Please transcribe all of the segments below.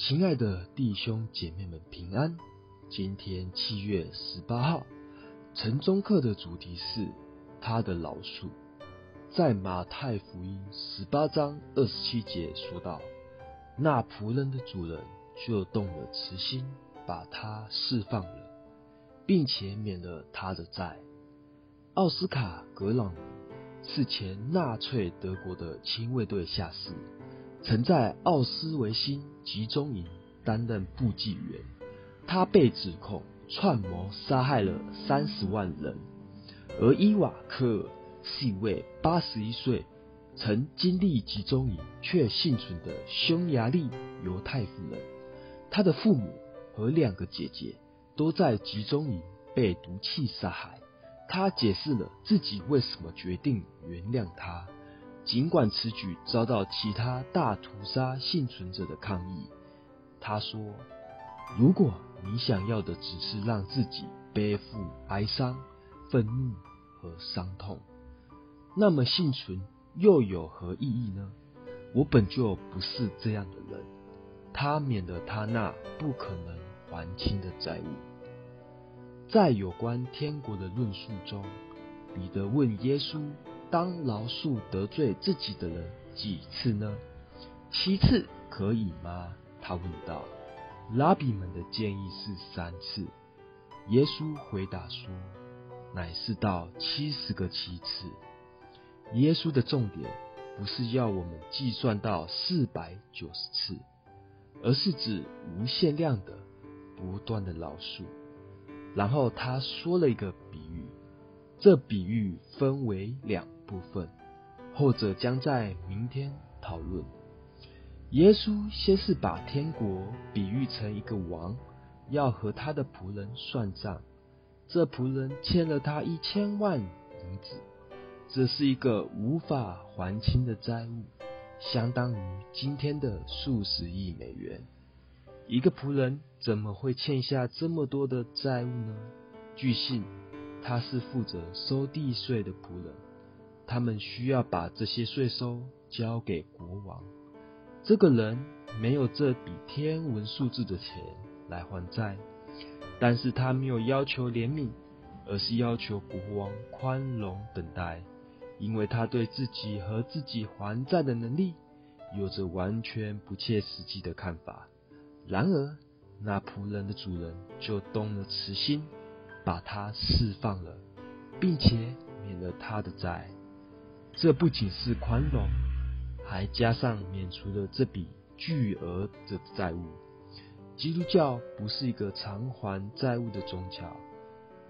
亲爱的弟兄姐妹们平安。今天七月十八号，晨钟课的主题是他的饶恕。在马太福音十八章二十七节说道：“那仆人的主人就动了慈心，把他释放了，并且免了他的债。”奥斯卡·格朗是前纳粹德国的亲卫队下士，曾在奥斯维辛集中营担任部记员。他被指控串谋杀害了三十万人。而伊瓦科尔是一位八十一岁、曾经历集中营却幸存的匈牙利犹太妇人。他的父母和两个姐姐都在集中营被毒气杀害。他解释了自己为什么决定原谅他，尽管此举遭到其他大屠杀幸存者的抗议。他说：“如果你想要的只是让自己背负哀伤、愤怒和伤痛，那么幸存又有何意义呢？我本就不是这样的人。”他免了他那不可能还清的债务。在有关天国的论述中，彼得问耶稣：“当老鼠得罪自己的人几次呢？七次可以吗？”他问道。拉比们的建议是三次。耶稣回答说：“乃是到七十个七次。”耶稣的重点不是要我们计算到四百九十次，而是指无限量的、不断的饶恕。然后他说了一个比喻，这比喻分为两部分，后者将在明天讨论。耶稣先是把天国比喻成一个王，要和他的仆人算账。这仆人欠了他一千万银子，这是一个无法还清的债务，相当于今天的数十亿美元。一个仆人怎么会欠下这么多的债务呢？据信他是负责收地税的仆人，他们需要把这些税收交给国王。这个人没有这笔天文数字的钱来还债，但是他没有要求怜悯，而是要求国王宽容等待，因为他对自己和自己还债的能力有着完全不切实际的看法。然而，那仆人的主人就动了慈心，把他释放了，并且免了他的债。这不仅是宽容，还加上免除了这笔巨额的债务。基督教不是一个偿还债务的宗教，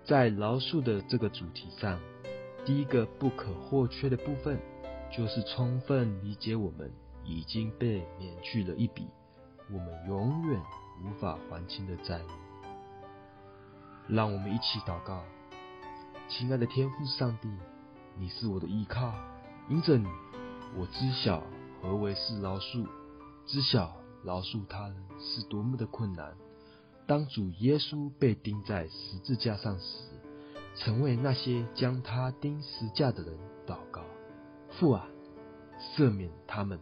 在饶恕的这个主题上，第一个不可或缺的部分，就是充分理解我们已经被免去了一笔。我们永远无法还清的债务，让我们一起祷告。亲爱的天父上帝，你是我的依靠，因着你，我知晓何为是饶恕，知晓饶恕他人是多么的困难。当主耶稣被钉在十字架上时，曾为那些将他钉十架的人祷告：父啊，赦免他们，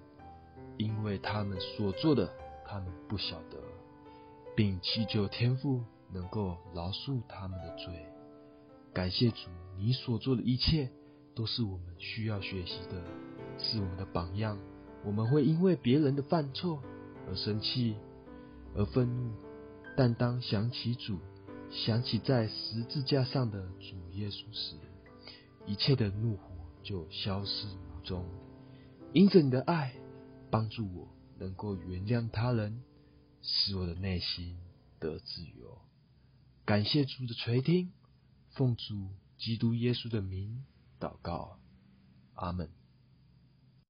因为他们所做的。他们不晓得，并祈求天父能够饶恕他们的罪。感谢主，你所做的一切都是我们需要学习的，是我们的榜样。我们会因为别人的犯错而生气、而愤怒，但当想起主，想起在十字架上的主耶稣时，一切的怒火就消失无踪。因着你的爱，帮助我。能够原谅他人，使我的内心得自由。感谢主的垂听，奉主基督耶稣的名祷告，阿门。